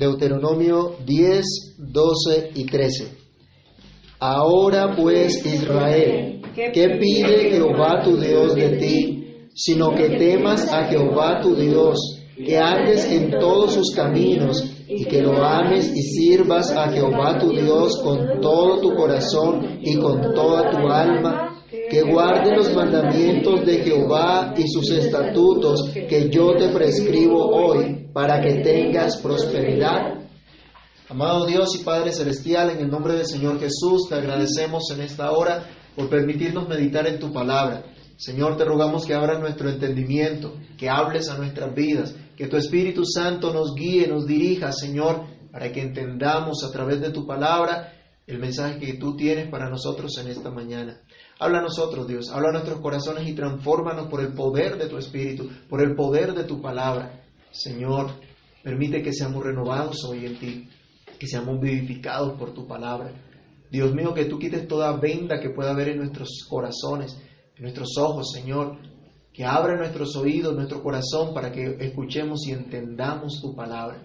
Deuteronomio 10, 12 y 13. Ahora pues Israel, ¿qué pide Jehová tu Dios de ti? Sino que temas a Jehová tu Dios, que andes en todos sus caminos y que lo ames y sirvas a Jehová tu Dios con todo tu corazón y con toda tu alma, que guarde los mandamientos de Jehová y sus estatutos que yo te prescribo hoy para que tengas prosperidad. Amado Dios y Padre Celestial, en el nombre del Señor Jesús, te agradecemos en esta hora por permitirnos meditar en tu palabra. Señor, te rogamos que abras nuestro entendimiento, que hables a nuestras vidas, que tu Espíritu Santo nos guíe, nos dirija, Señor, para que entendamos a través de tu palabra el mensaje que tú tienes para nosotros en esta mañana. Habla a nosotros, Dios, habla a nuestros corazones y transfórmanos por el poder de tu Espíritu, por el poder de tu palabra. Señor, permite que seamos renovados hoy en ti, que seamos vivificados por tu palabra. Dios mío, que tú quites toda venda que pueda haber en nuestros corazones, en nuestros ojos, Señor, que abra nuestros oídos, nuestro corazón, para que escuchemos y entendamos tu palabra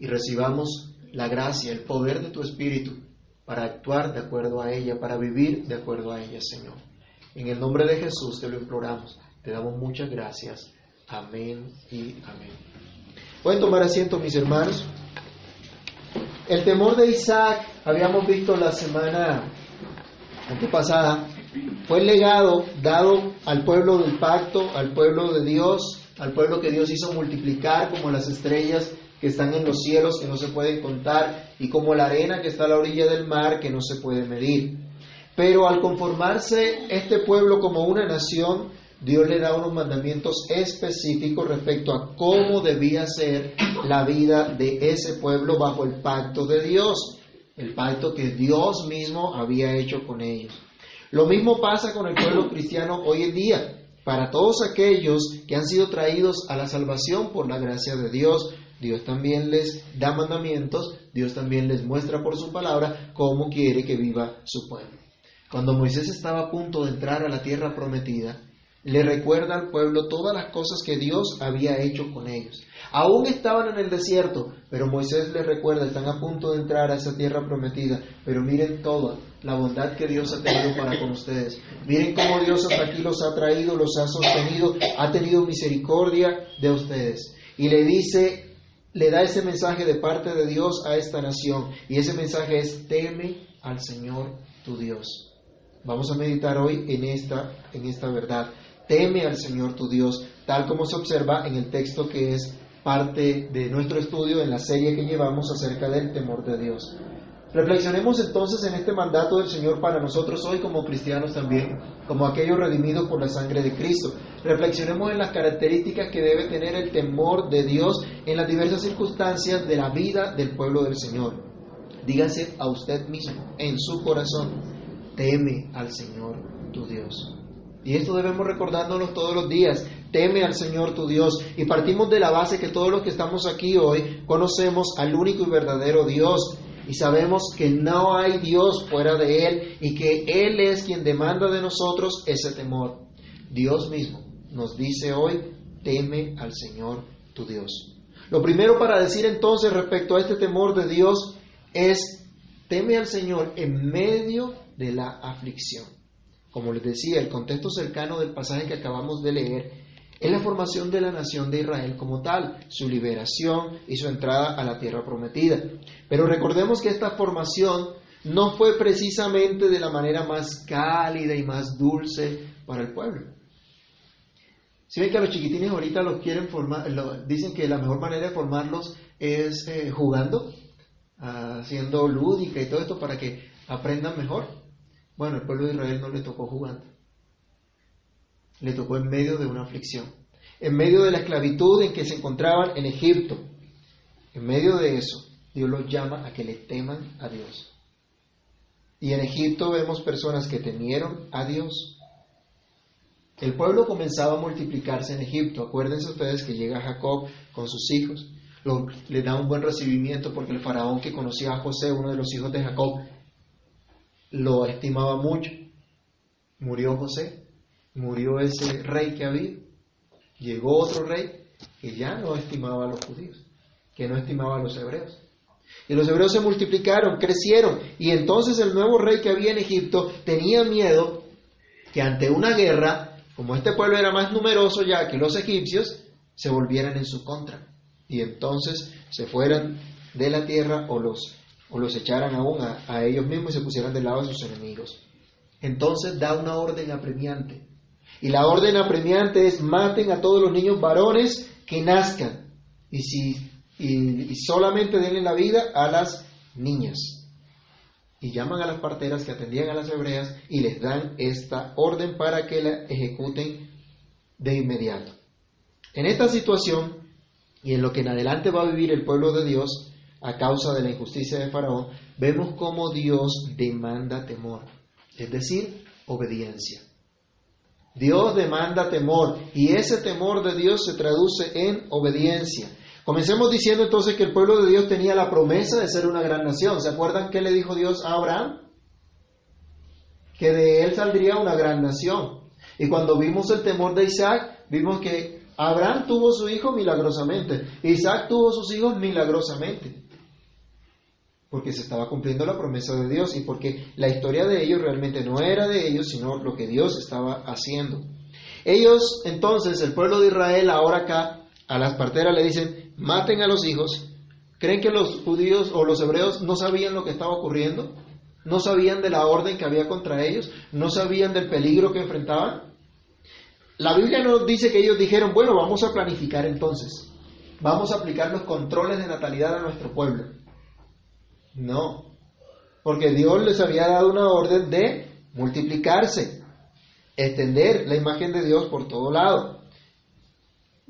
y recibamos la gracia, el poder de tu Espíritu para actuar de acuerdo a ella, para vivir de acuerdo a ella, Señor. En el nombre de Jesús te lo imploramos, te damos muchas gracias. Amén y amén. Pueden tomar asiento, mis hermanos. El temor de Isaac, habíamos visto la semana antepasada, fue el legado dado al pueblo del pacto, al pueblo de Dios, al pueblo que Dios hizo multiplicar como las estrellas que están en los cielos que no se pueden contar y como la arena que está a la orilla del mar que no se puede medir. Pero al conformarse este pueblo como una nación, Dios le da unos mandamientos específicos respecto a cómo debía ser la vida de ese pueblo bajo el pacto de Dios, el pacto que Dios mismo había hecho con ellos. Lo mismo pasa con el pueblo cristiano hoy en día. Para todos aquellos que han sido traídos a la salvación por la gracia de Dios, Dios también les da mandamientos, Dios también les muestra por su palabra cómo quiere que viva su pueblo. Cuando Moisés estaba a punto de entrar a la tierra prometida, le recuerda al pueblo todas las cosas que Dios había hecho con ellos. Aún estaban en el desierto, pero Moisés les recuerda, están a punto de entrar a esa tierra prometida, pero miren toda la bondad que Dios ha tenido para con ustedes. Miren cómo Dios hasta aquí los ha traído, los ha sostenido, ha tenido misericordia de ustedes. Y le dice, le da ese mensaje de parte de Dios a esta nación, y ese mensaje es, teme al Señor tu Dios. Vamos a meditar hoy en esta, en esta verdad. Teme al Señor tu Dios, tal como se observa en el texto que es parte de nuestro estudio en la serie que llevamos acerca del temor de Dios. Reflexionemos entonces en este mandato del Señor para nosotros hoy como cristianos también, como aquellos redimidos por la sangre de Cristo. Reflexionemos en las características que debe tener el temor de Dios en las diversas circunstancias de la vida del pueblo del Señor. Dígase a usted mismo, en su corazón, teme al Señor tu Dios. Y esto debemos recordándonos todos los días. Teme al Señor tu Dios. Y partimos de la base que todos los que estamos aquí hoy conocemos al único y verdadero Dios. Y sabemos que no hay Dios fuera de Él y que Él es quien demanda de nosotros ese temor. Dios mismo nos dice hoy, teme al Señor tu Dios. Lo primero para decir entonces respecto a este temor de Dios es, teme al Señor en medio de la aflicción. Como les decía, el contexto cercano del pasaje que acabamos de leer es la formación de la nación de Israel como tal, su liberación y su entrada a la tierra prometida. Pero recordemos que esta formación no fue precisamente de la manera más cálida y más dulce para el pueblo. Si ven que a los chiquitines ahorita los quieren formar, dicen que la mejor manera de formarlos es eh, jugando, haciendo lúdica y todo esto para que aprendan mejor. Bueno, el pueblo de Israel no le tocó jugando. Le tocó en medio de una aflicción. En medio de la esclavitud en que se encontraban en Egipto. En medio de eso, Dios los llama a que le teman a Dios. Y en Egipto vemos personas que temieron a Dios. El pueblo comenzaba a multiplicarse en Egipto. Acuérdense ustedes que llega Jacob con sus hijos. le da un buen recibimiento porque el faraón que conocía a José, uno de los hijos de Jacob, lo estimaba mucho. Murió José, murió ese rey que había, llegó otro rey que ya no estimaba a los judíos, que no estimaba a los hebreos. Y los hebreos se multiplicaron, crecieron. Y entonces el nuevo rey que había en Egipto tenía miedo que ante una guerra, como este pueblo era más numeroso ya que los egipcios, se volvieran en su contra. Y entonces se fueran de la tierra o los, o los echaran aún a, a ellos mismos y se pusieran del lado de sus enemigos. Entonces da una orden apremiante. Y la orden apremiante es maten a todos los niños varones que nazcan. Y si y, solamente denle la vida a las niñas. Y llaman a las parteras que atendían a las hebreas y les dan esta orden para que la ejecuten de inmediato. En esta situación y en lo que en adelante va a vivir el pueblo de Dios a causa de la injusticia de Faraón, vemos cómo Dios demanda temor, es decir, obediencia. Dios demanda temor y ese temor de Dios se traduce en obediencia. Comencemos diciendo entonces que el pueblo de Dios tenía la promesa de ser una gran nación. ¿Se acuerdan qué le dijo Dios a Abraham? Que de él saldría una gran nación. Y cuando vimos el temor de Isaac, vimos que Abraham tuvo su hijo milagrosamente. Isaac tuvo sus hijos milagrosamente. Porque se estaba cumpliendo la promesa de Dios y porque la historia de ellos realmente no era de ellos, sino lo que Dios estaba haciendo. Ellos, entonces, el pueblo de Israel, ahora acá, a las parteras le dicen, maten a los hijos. ¿Creen que los judíos o los hebreos no sabían lo que estaba ocurriendo? ¿No sabían de la orden que había contra ellos? ¿No sabían del peligro que enfrentaban? La Biblia nos dice que ellos dijeron, bueno, vamos a planificar entonces. Vamos a aplicar los controles de natalidad a nuestro pueblo. No, porque Dios les había dado una orden de multiplicarse, extender la imagen de Dios por todo lado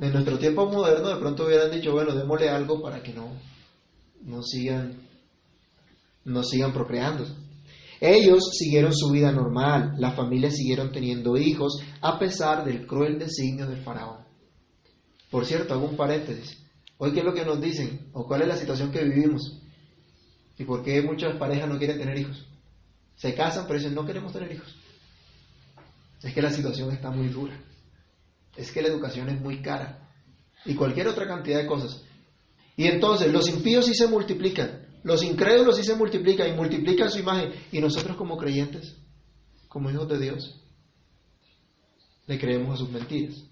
en nuestro tiempo moderno de pronto hubieran dicho, bueno, démosle algo para que no, no sigan, no sigan procreando. Ellos siguieron su vida normal, las familias siguieron teniendo hijos a pesar del cruel designio del faraón. Por cierto, hago un paréntesis. Hoy, ¿qué es lo que nos dicen? ¿O cuál es la situación que vivimos? ¿Y por qué muchas parejas no quieren tener hijos? Se casan, pero dicen, no queremos tener hijos. Es que la situación está muy dura es que la educación es muy cara y cualquier otra cantidad de cosas. Y entonces los impíos sí se multiplican, los incrédulos sí se multiplican y multiplican su imagen. Y nosotros como creyentes, como hijos de Dios, le creemos a sus mentiras.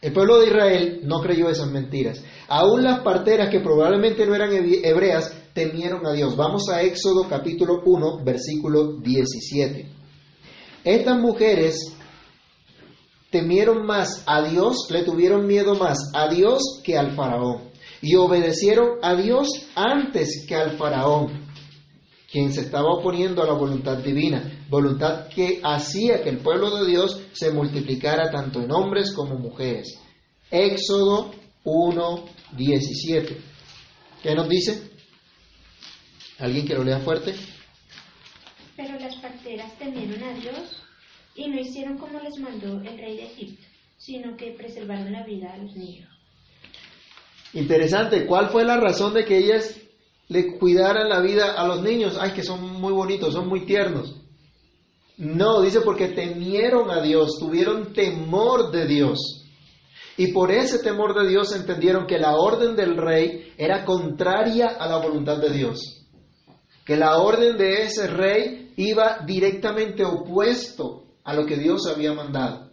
El pueblo de Israel no creyó esas mentiras. Aún las parteras que probablemente no eran hebreas temieron a Dios. Vamos a Éxodo capítulo 1, versículo 17. Estas mujeres temieron más a Dios, le tuvieron miedo más a Dios que al faraón. Y obedecieron a Dios antes que al faraón, quien se estaba oponiendo a la voluntad divina, voluntad que hacía que el pueblo de Dios se multiplicara tanto en hombres como mujeres. Éxodo 1, 17. ¿Qué nos dice? ¿Alguien que lo lea fuerte? Pero las parteras temieron a Dios y no hicieron como les mandó el rey de Egipto, sino que preservaron la vida a los niños. Interesante, ¿cuál fue la razón de que ellas le cuidaran la vida a los niños? Ay, que son muy bonitos, son muy tiernos. No, dice porque temieron a Dios, tuvieron temor de Dios. Y por ese temor de Dios entendieron que la orden del rey era contraria a la voluntad de Dios. Que la orden de ese rey iba directamente opuesto a lo que Dios había mandado.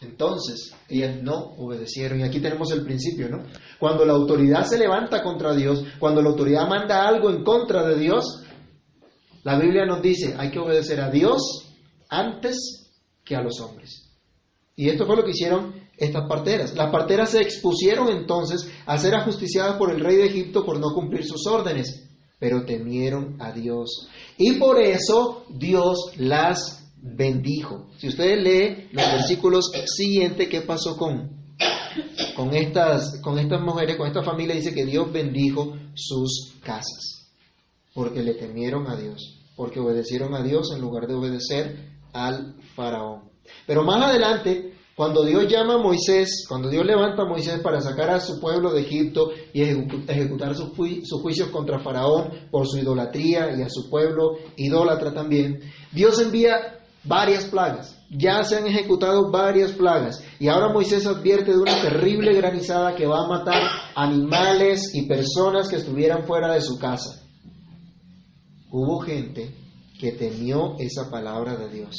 Entonces, ellas no obedecieron. Y aquí tenemos el principio, ¿no? Cuando la autoridad se levanta contra Dios, cuando la autoridad manda algo en contra de Dios, la Biblia nos dice, hay que obedecer a Dios antes que a los hombres. Y esto fue lo que hicieron estas parteras. Las parteras se expusieron entonces a ser ajusticiadas por el rey de Egipto por no cumplir sus órdenes, pero temieron a Dios. Y por eso Dios las bendijo. Si ustedes leen los versículos siguientes, ¿qué pasó con, con, estas, con estas mujeres, con esta familia? Dice que Dios bendijo sus casas, porque le temieron a Dios, porque obedecieron a Dios en lugar de obedecer al faraón. Pero más adelante, cuando Dios llama a Moisés, cuando Dios levanta a Moisés para sacar a su pueblo de Egipto y ejecutar sus, juicios contra Faraón por su idolatría y a su pueblo idólatra también, Dios envía varias plagas. Ya se han ejecutado varias plagas y ahora Moisés advierte de una terrible granizada que va a matar animales y personas que estuvieran fuera de su casa. Hubo gente que temió esa palabra de Dios,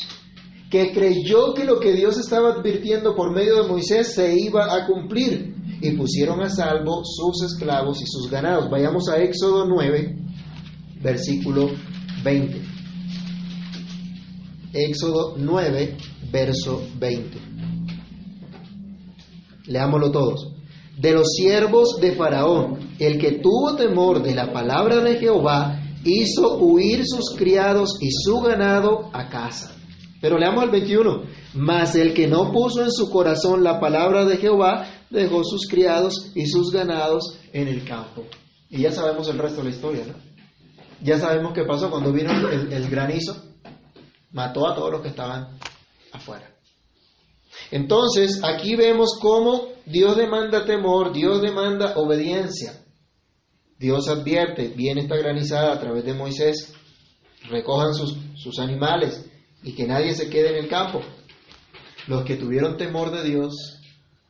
que creyó que lo que Dios estaba advirtiendo por medio de Moisés se iba a cumplir y pusieron a salvo sus esclavos y sus ganados. Vayamos a Éxodo 9, versículo 20. Éxodo 9, verso 20. Leámoslo todos. De los siervos de Faraón, el que tuvo temor de la palabra de Jehová, hizo huir sus criados y su ganado a casa. Pero leamos el 21. Mas el que no puso en su corazón la palabra de Jehová, dejó sus criados y sus ganados en el campo. Y ya sabemos el resto de la historia, ¿no? Ya sabemos qué pasó cuando vino el, granizo, mató a todos los que estaban afuera. Entonces, aquí vemos cómo Dios demanda temor, Dios demanda obediencia. Dios advierte, viene esta granizada a través de Moisés, recojan sus, sus animales y que nadie se quede en el campo. Los que tuvieron temor de Dios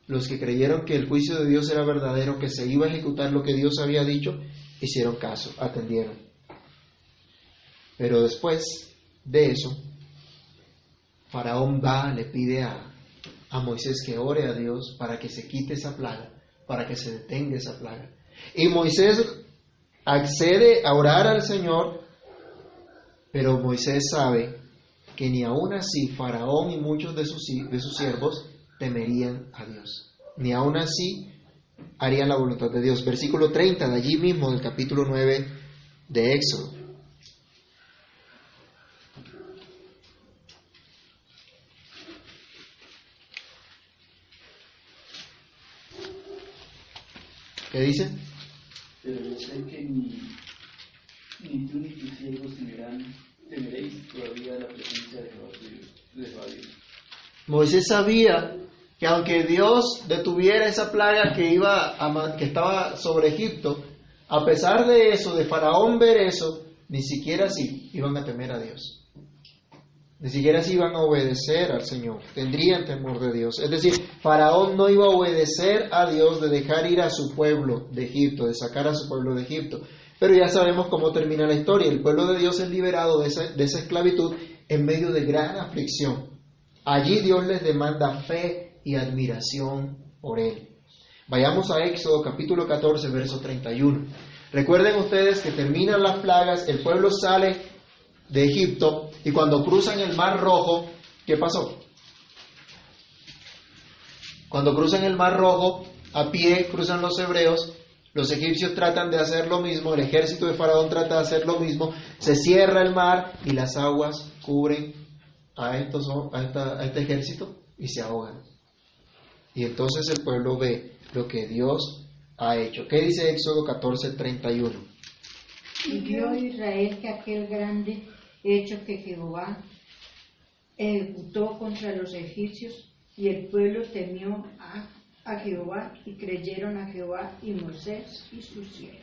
los que creyeron que el juicio de Dios era verdadero, que se iba a ejecutar lo que Dios había dicho, hicieron caso, atendieron. Pero después de eso, Faraón va, le pide a, a Moisés que ore a Dios para que se quite esa plaga, para que se detenga esa plaga. Y Moisés accede a orar al Señor, pero Moisés sabe que ni aún así Faraón y muchos de sus, de sus siervos temerían a Dios. Ni aún así harían la voluntad de Dios. Versículo 30 de allí mismo del capítulo 9 de Éxodo. ¿Qué dice? Pero yo sé que ni, ni tú ni tus siervos todavía la presencia de Moisés sabía que aunque Dios detuviera esa plaga que, iba a, que estaba sobre Egipto, a pesar de eso, de Faraón ver eso, ni siquiera así iban a temer a Dios. Ni siquiera así iban a obedecer al Señor, tendrían temor de Dios. Es decir, Faraón no iba a obedecer a Dios de dejar ir a su pueblo de Egipto, de sacar a su pueblo de Egipto. Pero ya sabemos cómo termina la historia. El pueblo de Dios es liberado de esa, esclavitud en medio de gran aflicción. Allí Dios les demanda fe y admiración por Él. Vayamos a Éxodo capítulo 14, verso 31. Recuerden ustedes que terminan las plagas, el pueblo sale de Egipto y cuando cruzan el Mar Rojo, ¿qué pasó? Cuando cruzan el Mar Rojo, a pie cruzan los hebreos, los egipcios tratan de hacer lo mismo, el ejército de Faraón trata de hacer lo mismo, se cierra el mar y las aguas cubren a, este ejército y se ahogan. Y entonces el pueblo ve lo que Dios ha hecho. ¿Qué dice Éxodo 14, 31? Y vio Israel que aquel grande hecho que Jehová ejecutó contra los egipcios y el pueblo temió a, a Jehová y creyeron a Jehová y Moisés y sus siervos.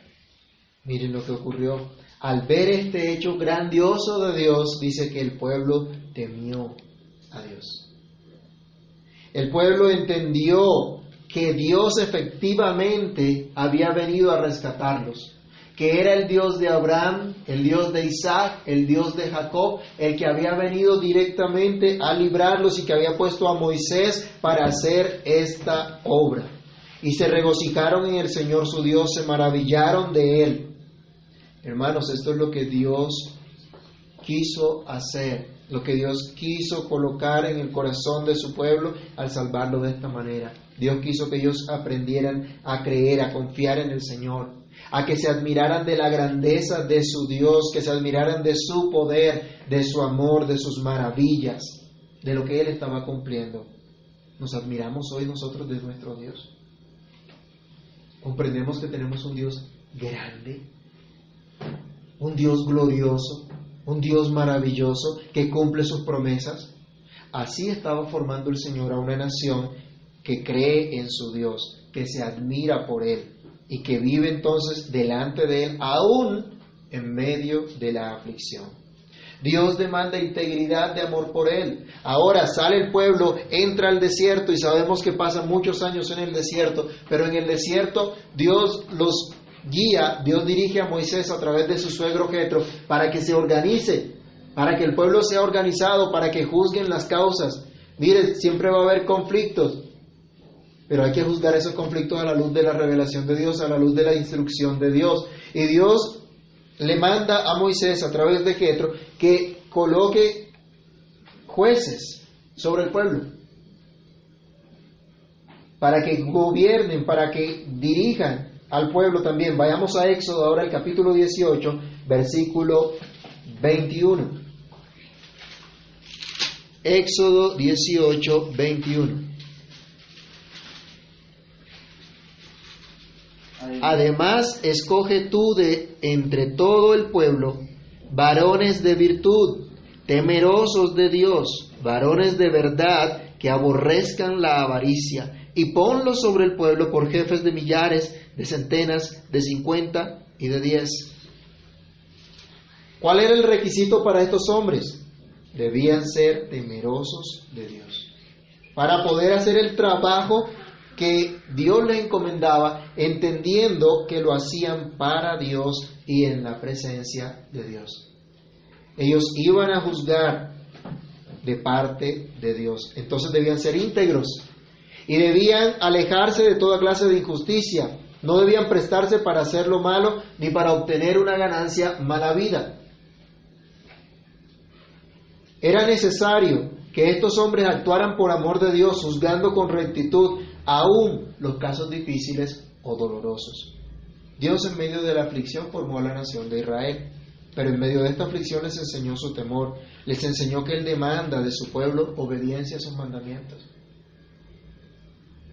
Miren lo que ocurrió. Al ver este hecho grandioso de Dios, dice que el pueblo temió a Dios. El pueblo entendió que Dios efectivamente había venido a rescatarlos, que era el Dios de Abraham, el Dios de Isaac, el Dios de Jacob, el que había venido directamente a librarlos y que había puesto a Moisés para hacer esta obra. Y se regocijaron en el Señor su Dios, se maravillaron de él. Hermanos, esto es lo que Dios quiso hacer lo que Dios quiso colocar en el corazón de su pueblo al salvarlo de esta manera. Dios quiso que ellos aprendieran a creer, a confiar en el Señor, a que se admiraran de la grandeza de su Dios, que se admiraran de su poder, de su amor, de sus maravillas, de lo que Él estaba cumpliendo. ¿Nos admiramos hoy nosotros de nuestro Dios? ¿Comprendemos que tenemos un Dios grande? ¿Un Dios glorioso? un Dios maravilloso que cumple sus promesas. Así estaba formando el Señor a una nación que cree en su Dios, que se admira por Él y que vive entonces delante de Él aún en medio de la aflicción. Dios demanda integridad de amor por él. Ahora sale el pueblo, entra al desierto y sabemos que pasan muchos años en el desierto, pero en el desierto Dios los guía, Dios dirige a Moisés a través de su suegro Jetro para que se organice, para que el pueblo sea organizado, para que juzguen las causas. Mire, siempre va a haber conflictos, pero hay que juzgar esos conflictos a la luz de la revelación de Dios, a la luz de la instrucción de Dios. Y Dios le manda a Moisés a través de Jetro que coloque jueces sobre el pueblo para que gobiernen, para que dirijan al pueblo también. Vayamos a Éxodo ahora el capítulo 18, versículo 21. Éxodo 18, 21. Además, escoge tú de entre todo el pueblo varones de virtud, temerosos de Dios, varones de verdad que aborrezcan la avaricia, y ponlos sobre el pueblo por jefes de millares, de centenas, de cincuenta y de diez. ¿Cuál era el requisito para estos hombres? Debían ser temerosos de Dios. Para poder hacer el trabajo que Dios les encomendaba, entendiendo que lo hacían para Dios y en la presencia de Dios. Ellos iban a juzgar de parte de Dios. Entonces debían ser íntegros y debían alejarse de toda clase de injusticia. No debían prestarse para hacer lo malo ni para obtener una ganancia mala vida. Era necesario que estos hombres actuaran por amor de Dios, juzgando con rectitud aún los casos difíciles o dolorosos. Dios en medio de la aflicción formó a la nación de Israel, pero en medio de esta aflicción les enseñó su temor, les enseñó que Él demanda de su pueblo obediencia a sus mandamientos.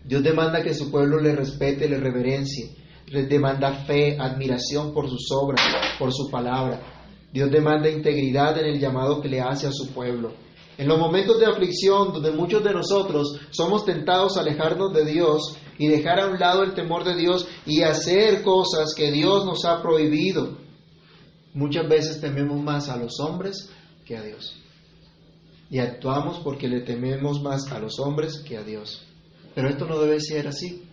Dios demanda que su pueblo le respete, le reverencie. Les demanda fe, admiración por sus obras, por su palabra. Dios demanda integridad en el llamado que le hace a su pueblo. En los momentos de aflicción, donde muchos de nosotros somos tentados a alejarnos de Dios y dejar a un lado el temor de Dios y hacer cosas que Dios nos ha prohibido, muchas veces tememos más a los hombres que a Dios. Y actuamos porque le tememos más a los hombres que a Dios. Pero esto no debe ser así.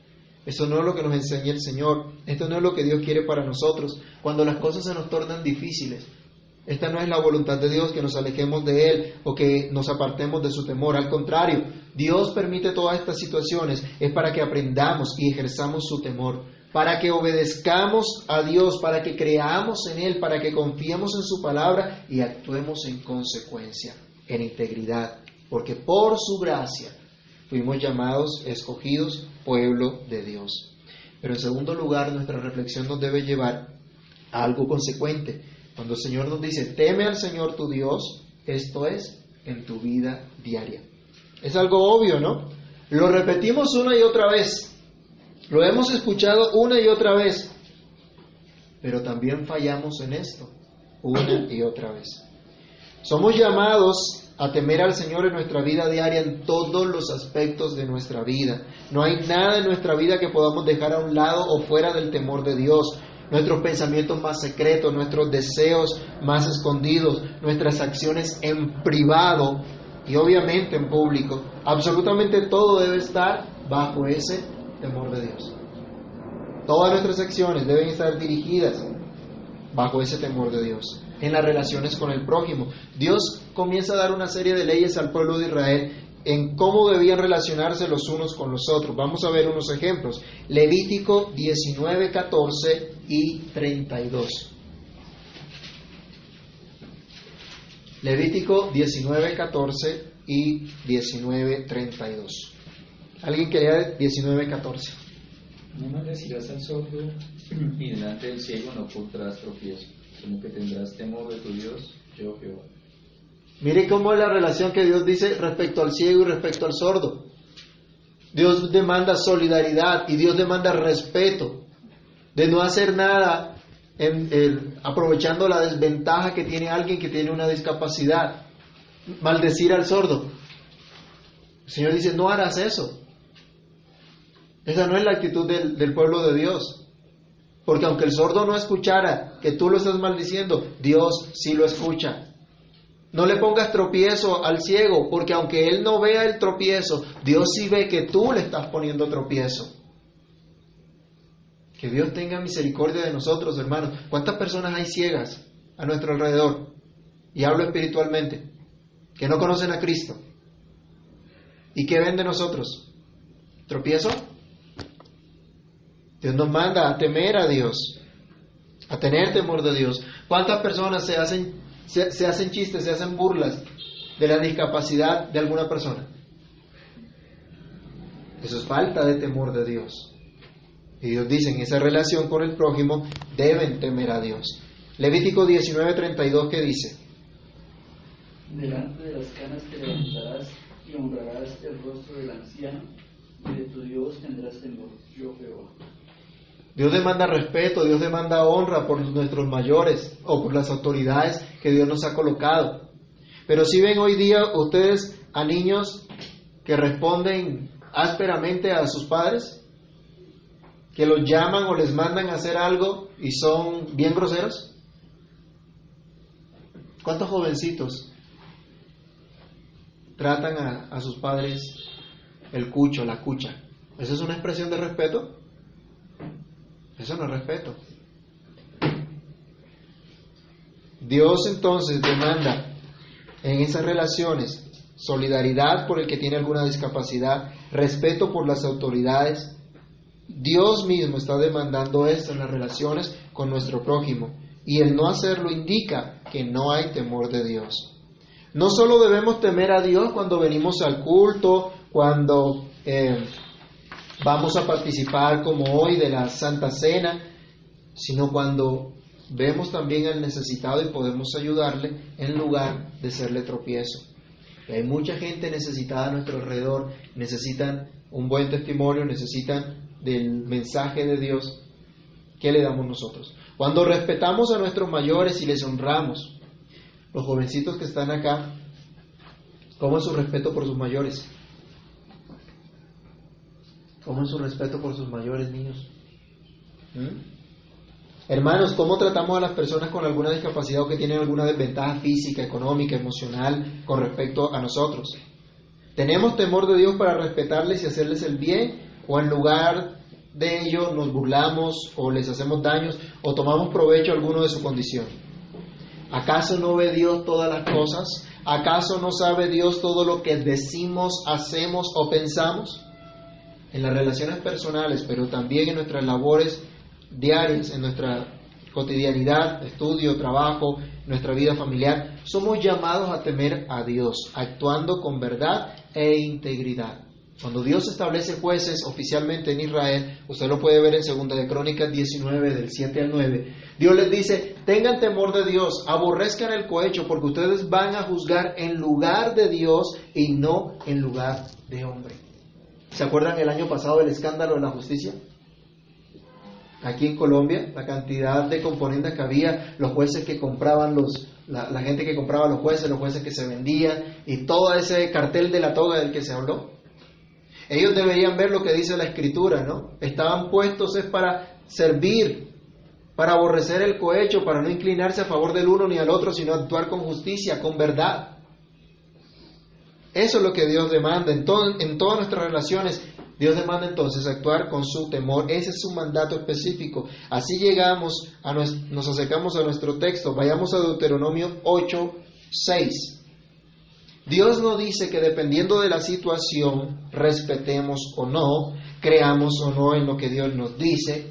Esto no es lo que nos enseña el Señor. Esto no es lo que Dios quiere para nosotros. Cuando las cosas se nos tornan difíciles, esta no es la voluntad de Dios que nos alejemos de Él o que nos apartemos de su temor. Al contrario, Dios permite todas estas situaciones es para que aprendamos y ejerzamos su temor, para que obedezcamos a Dios, para que creamos en Él, para que confiemos en su palabra y actuemos en consecuencia, en integridad, porque por su gracia fuimos llamados, escogidos, pueblo de Dios. Pero en segundo lugar, nuestra reflexión nos debe llevar a algo consecuente. Cuando el Señor nos dice, teme al Señor tu Dios, esto es en tu vida diaria. Es algo obvio, ¿no? Lo repetimos una y otra vez. Lo hemos escuchado una y otra vez. Pero también fallamos en esto, una y otra vez. Somos llamados a temer al Señor en nuestra vida diaria en todos los aspectos de nuestra vida. No hay nada en nuestra vida que podamos dejar a un lado o fuera del temor de Dios. Nuestros pensamientos más secretos, nuestros deseos más escondidos, nuestras acciones en privado y obviamente en público. Absolutamente todo debe estar bajo ese temor de Dios. Todas nuestras acciones deben estar dirigidas bajo ese temor de Dios en las relaciones con el prójimo. Dios comienza a dar una serie de leyes al pueblo de Israel en cómo debían relacionarse los unos con los otros. Vamos a ver unos ejemplos. Levítico 19, 14 y 32. Levítico 19, 14 y 19, 32. ¿Alguien que lea 19, 14? No maldecirás al sordo y delante del ciego no ocultarás tropiezo como que tendrás temor de tu Dios, yo Jehová. Mire cómo es la relación que Dios dice respecto al ciego y respecto al sordo. Dios demanda solidaridad y Dios demanda respeto, de no hacer nada aprovechando la desventaja que tiene alguien que tiene una discapacidad. Maldecir al sordo. El Señor dice, no harás eso. Esa no es la actitud del, del pueblo de Dios. Porque aunque el sordo no escuchara que tú lo estás maldiciendo, Dios sí lo escucha. No le pongas tropiezo al ciego, porque aunque él no vea el tropiezo, Dios sí ve que tú le estás poniendo tropiezo. Que Dios tenga misericordia de nosotros, hermanos. ¿Cuántas personas hay ciegas a nuestro alrededor? Y hablo espiritualmente, que no conocen a Cristo. ¿Y qué ven de nosotros? ¿Tropiezo? Dios nos manda a temer a Dios, a tener temor de Dios. ¿Cuántas personas se hacen, se, hacen chistes, se hacen burlas de la discapacidad de alguna persona? Eso es falta de temor de Dios. Y Dios dice, en esa relación con el prójimo deben temer a Dios. Levítico 19:32 que dice, Delante de las canas te levantarás y honrarás el rostro del anciano, y de tu Dios tendrás temor, yo Jehová. Dios demanda respeto, Dios demanda honra por nuestros mayores o por las autoridades que Dios nos ha colocado. Pero si ven hoy día ustedes a niños que responden ásperamente a sus padres, que los llaman o les mandan a hacer algo y son bien groseros. ¿Cuántos jovencitos tratan a, a sus padres el cucho, la cucha? ¿Eso es una expresión de respeto? Eso no es respeto. Dios entonces demanda en esas relaciones solidaridad por el que tiene alguna discapacidad, respeto por las autoridades. Dios mismo está demandando esto en las relaciones con nuestro prójimo y el no hacerlo indica que no hay temor de Dios. No solo debemos temer a Dios cuando venimos al culto, cuando eh, vamos a participar como hoy de la Santa Cena, sino cuando vemos también al necesitado y podemos ayudarle en lugar de serle tropiezo. hay mucha gente necesitada a nuestro alrededor, necesitan un buen testimonio, necesitan del mensaje de Dios. ¿Qué le damos nosotros? Cuando respetamos a nuestros mayores y les honramos, los jovencitos que están acá, ¿cómo es su respeto por sus mayores? ¿Cómo es su respeto por sus mayores niños? ¿Mm? Hermanos, ¿cómo tratamos a las personas con alguna discapacidad o que tienen alguna desventaja física, económica, emocional con respecto a nosotros? ¿Tenemos temor de Dios para respetarles y hacerles el bien? ¿O en lugar de ello nos burlamos o les hacemos daños o tomamos provecho alguno de su condición? ¿Acaso no ve Dios todas las cosas? ¿Acaso no sabe Dios todo lo que decimos, hacemos o pensamos? En las relaciones personales, pero también en nuestras labores diarias, en nuestra cotidianidad, estudio, trabajo, nuestra vida familiar, somos llamados a temer a Dios, actuando con verdad e integridad. Cuando Dios establece jueces oficialmente en Israel, usted lo puede ver en 2 de Crónicas 19, del 7 al 9, Dios les dice, tengan temor de Dios, aborrezcan el cohecho, porque ustedes van a juzgar en lugar de Dios y no en lugar de hombre. ¿Se acuerdan el año pasado del escándalo de la justicia? Aquí en Colombia, la cantidad de componentes que había, los jueces que compraban los, la, gente que compraba los jueces, los jueces que se vendían y todo ese cartel de la toga del que se habló. Ellos deberían ver lo que dice la escritura, ¿no? Estaban puestos es para servir, para aborrecer el cohecho, para no inclinarse a favor del uno ni al otro, sino actuar con justicia, con verdad. Eso es lo que Dios demanda. En, todas nuestras relaciones, Dios demanda entonces actuar con su temor. Ese es su mandato específico. Así llegamos, a nos acercamos a nuestro texto. Vayamos a Deuteronomio 8, 6. Dios no dice que dependiendo de la situación respetemos o no, creamos o no en lo que Dios nos dice,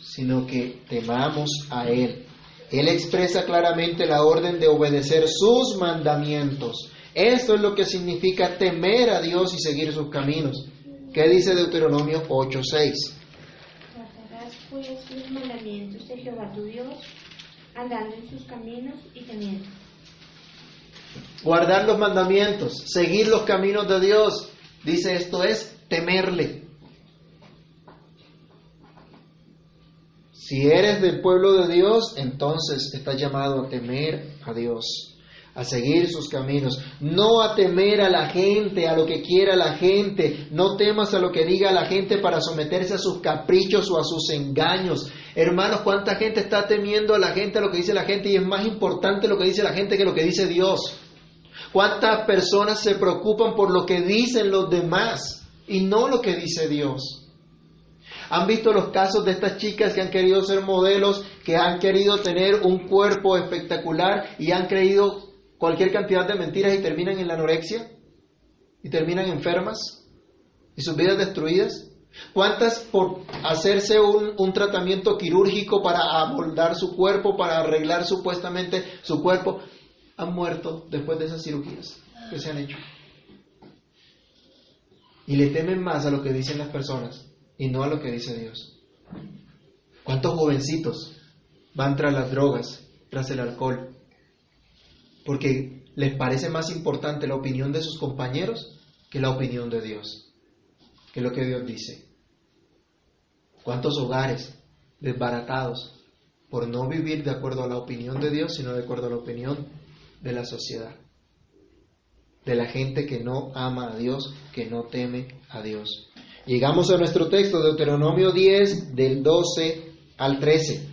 sino que temamos a Él. Él expresa claramente la orden de obedecer sus mandamientos. Esto es lo que significa temer a Dios y seguir sus caminos. ¿Qué dice Deuteronomio 8:6? Guardarás pues los mandamientos de Jehová tu Dios, andando en sus caminos y temiendo. Guardar los mandamientos, seguir los caminos de Dios. Dice esto es temerle. Si eres del pueblo de Dios, entonces estás llamado a temer a Dios a seguir sus caminos, no a temer a la gente, a lo que quiera la gente, no temas a lo que diga la gente para someterse a sus caprichos o a sus engaños. Hermanos, ¿cuánta gente está temiendo a la gente, a lo que dice la gente? Y es más importante lo que dice la gente que lo que dice Dios. ¿Cuántas personas se preocupan por lo que dicen los demás y no lo que dice Dios? ¿Han visto los casos de estas chicas que han querido ser modelos, que han querido tener un cuerpo espectacular y han creído cualquier cantidad de mentiras y terminan en la anorexia? ¿Y terminan enfermas? ¿Y sus vidas destruidas? ¿Cuántas por hacerse un, un, tratamiento quirúrgico para amoldar su cuerpo, para arreglar supuestamente su cuerpo, han muerto después de esas cirugías que se han hecho? Y le temen más a lo que dicen las personas y no a lo que dice Dios. ¿Cuántos jovencitos van tras las drogas, tras el alcohol? Porque les parece más importante la opinión de sus compañeros que la opinión de Dios, que lo que Dios dice. ¿Cuántos hogares desbaratados por no vivir de acuerdo a la opinión de Dios, sino de acuerdo a la opinión de la sociedad? De la gente que no ama a Dios, que no teme a Dios. Llegamos a nuestro texto, Deuteronomio 10, del 12 al 13.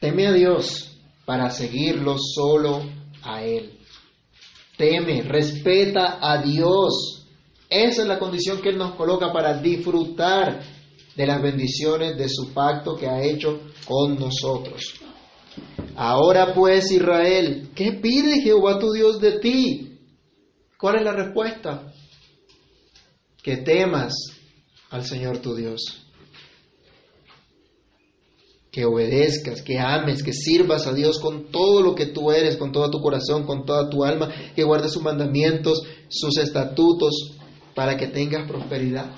Teme a Dios para seguirlo solo a Él. Teme, respeta a Dios. Esa es la condición que Él nos coloca para disfrutar de las bendiciones de su pacto que ha hecho con nosotros. Ahora pues, Israel, ¿qué pide Jehová tu Dios de ti? ¿Cuál es la respuesta? que temas al Señor tu Dios. Que obedezcas, que ames, que sirvas a Dios con todo lo que tú eres, con todo tu corazón, con toda tu alma, que guardes sus mandamientos, sus estatutos, para que tengas prosperidad.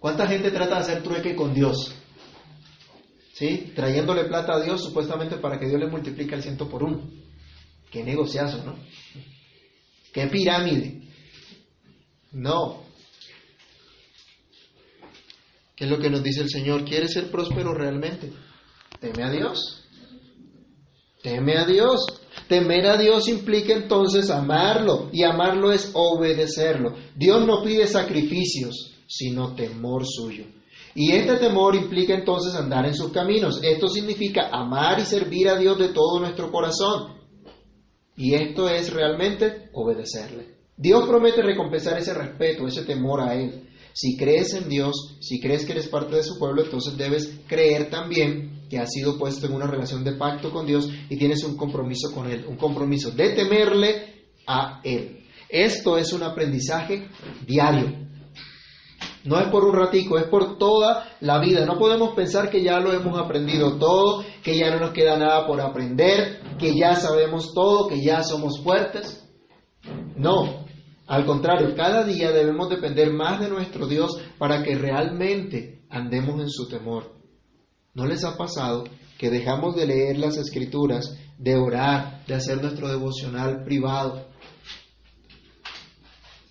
¿Cuánta gente trata de hacer trueque con Dios? ¿Sí? Trayéndole plata a Dios supuestamente para que Dios le multiplique el ciento por uno. Qué negociazo, ¿no? ¿Qué pirámide? No. ¿Qué es lo que nos dice el Señor? ¿Quieres ser próspero realmente? Teme a Dios. Teme a Dios. Temer a Dios implica entonces amarlo y amarlo es obedecerlo. Dios no pide sacrificios, sino temor suyo. Y este temor implica entonces andar en sus caminos. Esto significa amar y servir a Dios de todo nuestro corazón. Y esto es realmente obedecerle. Dios promete recompensar ese respeto, ese temor a Él. Si crees en Dios, si crees que eres parte de su pueblo, entonces debes creer también que has sido puesto en una relación de pacto con Dios y tienes un compromiso con Él, un compromiso de temerle a Él. Esto es un aprendizaje diario. No es por un ratico, es por toda la vida. No podemos pensar que ya lo hemos aprendido todo, que ya no nos queda nada por aprender, que ya sabemos todo, que ya somos fuertes. No, al contrario, cada día debemos depender más de nuestro Dios para que realmente andemos en su temor. ¿No les ha pasado que dejamos de leer las escrituras, de orar, de hacer nuestro devocional privado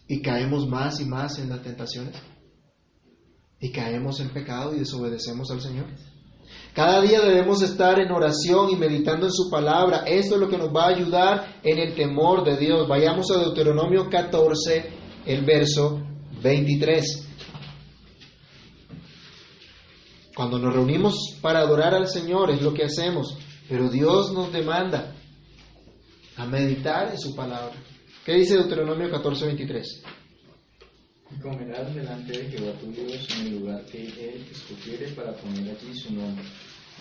y caemos más y más en las tentaciones? y caemos en pecado y desobedecemos al Señor. Cada día debemos estar en oración y meditando en su palabra. Esto es lo que nos va a ayudar en el temor de Dios. Vayamos a Deuteronomio 14, el verso 23. Cuando nos reunimos para adorar al Señor es lo que hacemos, pero Dios nos demanda a meditar en su palabra. ¿Qué dice Deuteronomio 14, 23? Y comerás delante de Jehová tu Dios en el lugar que Él escogiere para poner allí su nombre,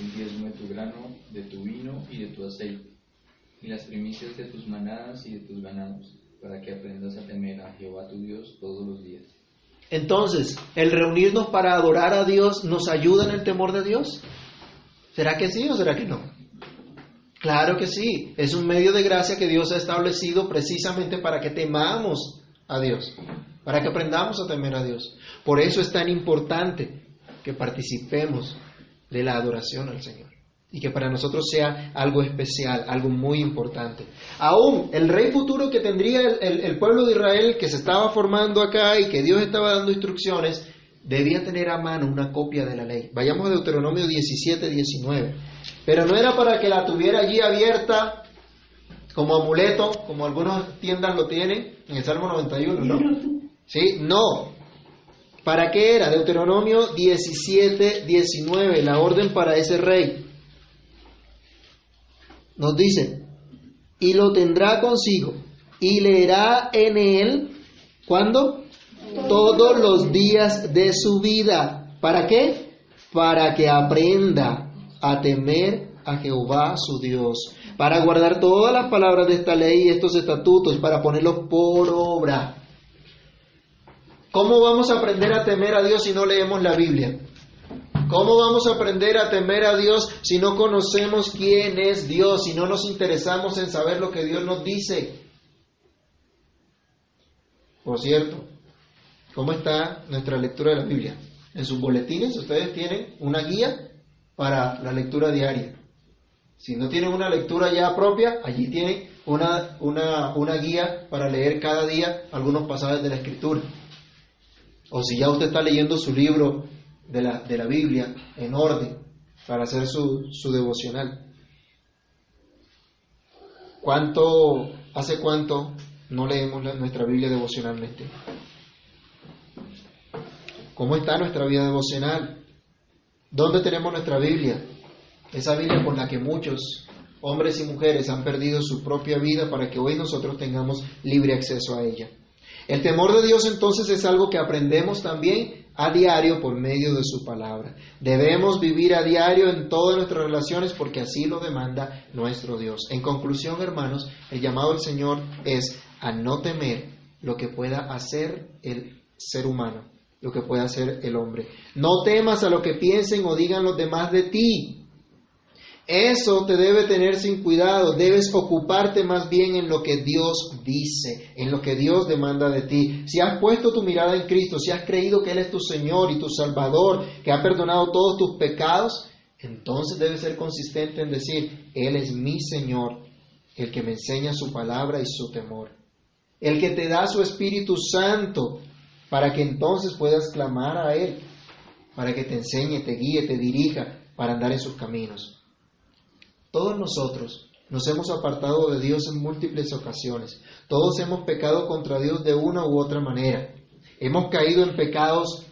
el diezmo de tu grano, de tu vino y de tu aceite, y las primicias de tus manadas y de tus ganados, para que aprendas a temer a Jehová tu Dios todos los días. Entonces, ¿el reunirnos para adorar a Dios nos ayuda en el temor de Dios? ¿Será que sí o será que no? Claro que sí, es un medio de gracia que Dios ha establecido precisamente para que temamos a Dios para que aprendamos a temer a Dios. Por eso es tan importante que participemos de la adoración al Señor y que para nosotros sea algo especial, algo muy importante. Aún el rey futuro que tendría el, pueblo de Israel que se estaba formando acá y que Dios estaba dando instrucciones, debía tener a mano una copia de la ley. Vayamos a Deuteronomio 17, 19. Pero no era para que la tuviera allí abierta como amuleto, como algunas tiendas lo tienen, en el Salmo 91, ¿no? ¿Sí? No. ¿Para qué era? Deuteronomio 17, 19, la orden para ese rey. Nos dice, y lo tendrá consigo, y leerá en él, ¿cuándo? Todos los días de su vida. ¿Para qué? Para que aprenda a temer a Jehová su Dios, para guardar todas las palabras de esta ley y estos estatutos, para ponerlos por obra. ¿Cómo vamos a aprender a temer a Dios si no leemos la Biblia? ¿Cómo vamos a aprender a temer a Dios si no conocemos quién es Dios, si no nos interesamos en saber lo que Dios nos dice? Por cierto, ¿cómo está nuestra lectura de la Biblia? En sus boletines ustedes tienen una guía para la lectura diaria. Si no tienen una lectura ya propia, allí tienen una, una, una guía para leer cada día algunos pasajes de la Escritura. O si ya usted está leyendo su libro de la, de la Biblia en orden para hacer su, su devocional. ¿Cuánto, hace cuánto no leemos nuestra Biblia devocionalmente? ¿Cómo está nuestra vida devocional? ¿Dónde tenemos nuestra Biblia? Esa Biblia con la que muchos hombres y mujeres han perdido su propia vida para que hoy nosotros tengamos libre acceso a ella. El temor de Dios entonces es algo que aprendemos también a diario por medio de su palabra. Debemos vivir a diario en todas nuestras relaciones porque así lo demanda nuestro Dios. En conclusión, hermanos, el llamado del Señor es a no temer lo que pueda hacer el ser humano, lo que pueda hacer el hombre. No temas a lo que piensen o digan los demás de ti. Eso te debe tener sin cuidado. Debes ocuparte más bien en lo que Dios dice, en lo que Dios demanda de ti. Si has puesto tu mirada en Cristo, si has creído que Él es tu Señor y tu Salvador, que ha perdonado todos tus pecados, entonces debes ser consistente en decir, Él es mi Señor, el que me enseña su palabra y su temor. El que te da su Espíritu Santo para que entonces puedas clamar a Él, para que te enseñe, te guíe, te dirija para andar en sus caminos. Todos nosotros nos hemos apartado de Dios en múltiples ocasiones. Todos hemos pecado contra Dios de una u otra manera. Hemos caído en pecados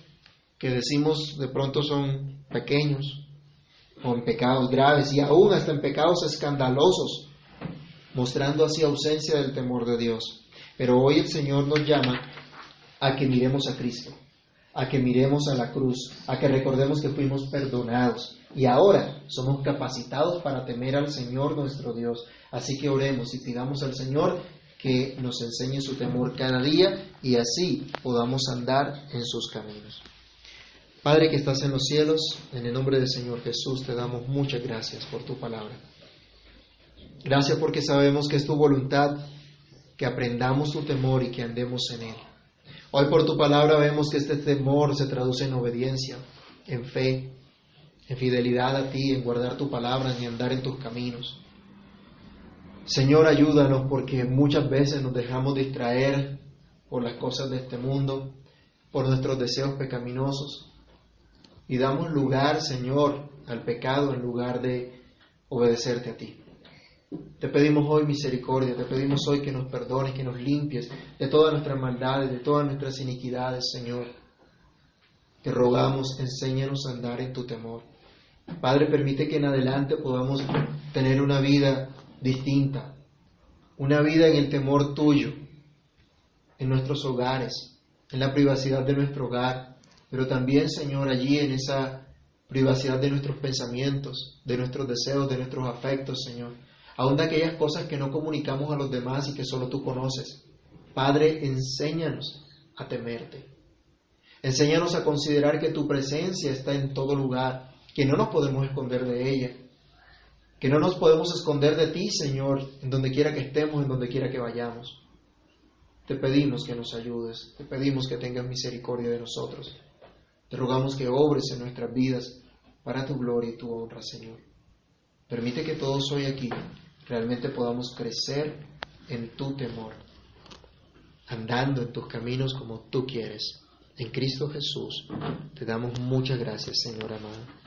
que decimos de pronto son pequeños o en pecados graves y aún hasta en pecados escandalosos, mostrando así ausencia del temor de Dios. Pero hoy el Señor nos llama a que miremos a Cristo, a que miremos a la cruz, a que recordemos que fuimos perdonados, y ahora somos capacitados para temer al Señor nuestro Dios. Así que oremos y pidamos al Señor que nos enseñe su temor cada día y así podamos andar en sus caminos. Padre que estás en los cielos, en el nombre del Señor Jesús te damos muchas gracias por tu palabra. Gracias porque sabemos que es tu voluntad que aprendamos tu temor y que andemos en él. Hoy por tu palabra vemos que este temor se traduce en obediencia, en fe, en fidelidad a ti, en guardar tu palabra, en andar en tus caminos. Señor, ayúdanos porque muchas veces nos dejamos distraer por las cosas de este mundo, por nuestros deseos pecaminosos y damos lugar, Señor, al pecado en lugar de obedecerte a ti. Te pedimos hoy misericordia, te pedimos hoy que nos perdones, que nos limpies de todas nuestras maldades, de todas nuestras iniquidades, Señor. Te rogamos, enséñanos a andar en tu temor. Padre, permite que en adelante podamos tener una vida distinta, una vida en el temor tuyo, en nuestros hogares, en la privacidad de nuestro hogar, pero también, Señor, allí en esa privacidad de nuestros pensamientos, de nuestros deseos, de nuestros afectos, Señor, aún de aquellas cosas que no comunicamos a los demás y que solo tú conoces. Padre, enséñanos a temerte. Enséñanos a considerar que tu presencia está en todo lugar que no nos podemos esconder de ella, que no nos podemos esconder de ti, Señor, en donde quiera que estemos, en donde quiera que vayamos. Te pedimos que nos ayudes, te pedimos que tengas misericordia de nosotros. Te rogamos que obres en nuestras vidas para tu gloria y tu honra, Señor. Permite que todos hoy aquí realmente podamos crecer en tu temor, andando en tus caminos como tú quieres. En Cristo Jesús te damos muchas gracias, Señor amado.